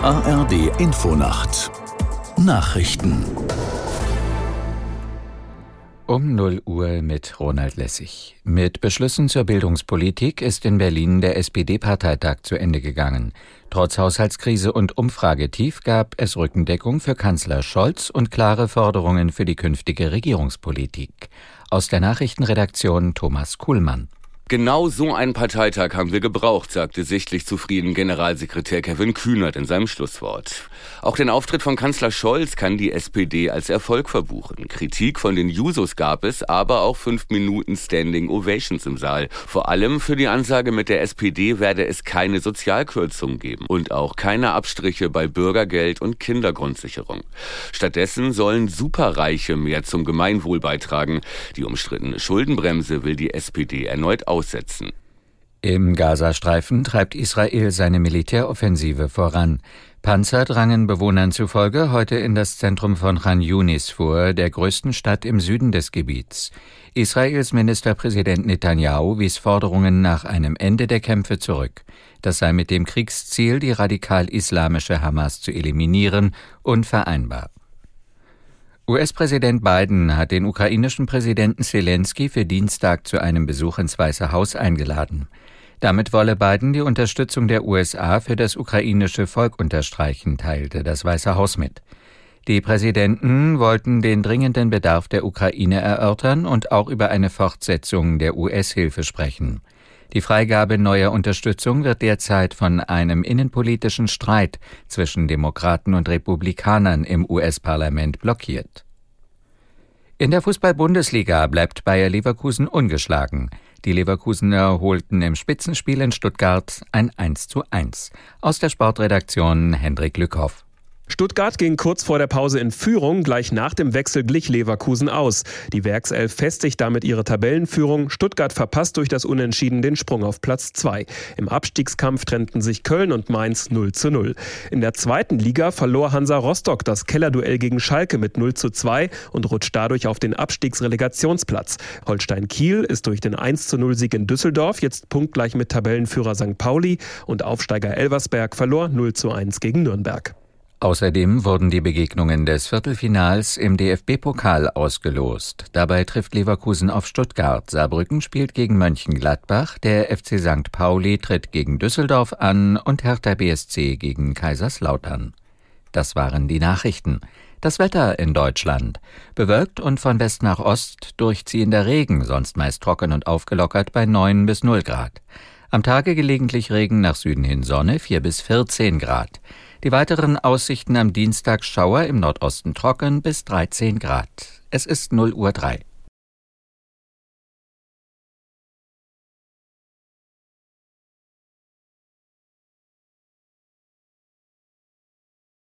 ARD Infonacht Nachrichten um 0 Uhr mit Ronald Lessig. Mit Beschlüssen zur Bildungspolitik ist in Berlin der SPD-Parteitag zu Ende gegangen. Trotz Haushaltskrise und Umfragetief gab es Rückendeckung für Kanzler Scholz und klare Forderungen für die künftige Regierungspolitik. Aus der Nachrichtenredaktion Thomas Kuhlmann. Genau so einen Parteitag haben wir gebraucht, sagte sichtlich zufrieden Generalsekretär Kevin Kühnert in seinem Schlusswort. Auch den Auftritt von Kanzler Scholz kann die SPD als Erfolg verbuchen. Kritik von den Jusos gab es, aber auch fünf Minuten Standing Ovations im Saal. Vor allem für die Ansage mit der SPD werde es keine Sozialkürzungen geben und auch keine Abstriche bei Bürgergeld und Kindergrundsicherung. Stattdessen sollen Superreiche mehr zum Gemeinwohl beitragen. Die umstrittene Schuldenbremse will die SPD erneut aussetzen. Im Gazastreifen treibt Israel seine Militäroffensive voran. Panzer drangen Bewohnern zufolge heute in das Zentrum von Khan Yunis vor, der größten Stadt im Süden des Gebiets. Israels Ministerpräsident Netanyahu wies Forderungen nach einem Ende der Kämpfe zurück. Das sei mit dem Kriegsziel, die radikal-islamische Hamas zu eliminieren, unvereinbar. US-Präsident Biden hat den ukrainischen Präsidenten Zelensky für Dienstag zu einem Besuch ins Weiße Haus eingeladen. Damit wolle Biden die Unterstützung der USA für das ukrainische Volk unterstreichen, teilte das Weiße Haus mit. Die Präsidenten wollten den dringenden Bedarf der Ukraine erörtern und auch über eine Fortsetzung der US-Hilfe sprechen. Die Freigabe neuer Unterstützung wird derzeit von einem innenpolitischen Streit zwischen Demokraten und Republikanern im US-Parlament blockiert. In der Fußball-Bundesliga bleibt Bayer Leverkusen ungeschlagen. Die Leverkusener holten im Spitzenspiel in Stuttgart ein 1 zu 1. Aus der Sportredaktion Hendrik Lückhoff. Stuttgart ging kurz vor der Pause in Führung, gleich nach dem Wechsel glich Leverkusen aus. Die Werkself festigt damit ihre Tabellenführung. Stuttgart verpasst durch das Unentschieden den Sprung auf Platz 2. Im Abstiegskampf trennten sich Köln und Mainz 0 zu 0. In der zweiten Liga verlor Hansa Rostock das Kellerduell gegen Schalke mit 0 zu 2 und rutscht dadurch auf den Abstiegsrelegationsplatz. Holstein Kiel ist durch den 1 zu 0 Sieg in Düsseldorf jetzt punktgleich mit Tabellenführer St. Pauli und Aufsteiger Elversberg verlor 0 zu 1 gegen Nürnberg. Außerdem wurden die Begegnungen des Viertelfinals im DFB-Pokal ausgelost. Dabei trifft Leverkusen auf Stuttgart, Saarbrücken spielt gegen Mönchengladbach, der FC St. Pauli tritt gegen Düsseldorf an und Hertha BSC gegen Kaiserslautern. Das waren die Nachrichten. Das Wetter in Deutschland. Bewölkt und von West nach Ost durchziehender Regen, sonst meist trocken und aufgelockert bei 9 bis 0 Grad. Am Tage gelegentlich Regen nach Süden hin Sonne 4 bis 14 Grad. Die weiteren Aussichten am Dienstag Schauer im Nordosten trocken bis 13 Grad. Es ist 0 Uhr 3.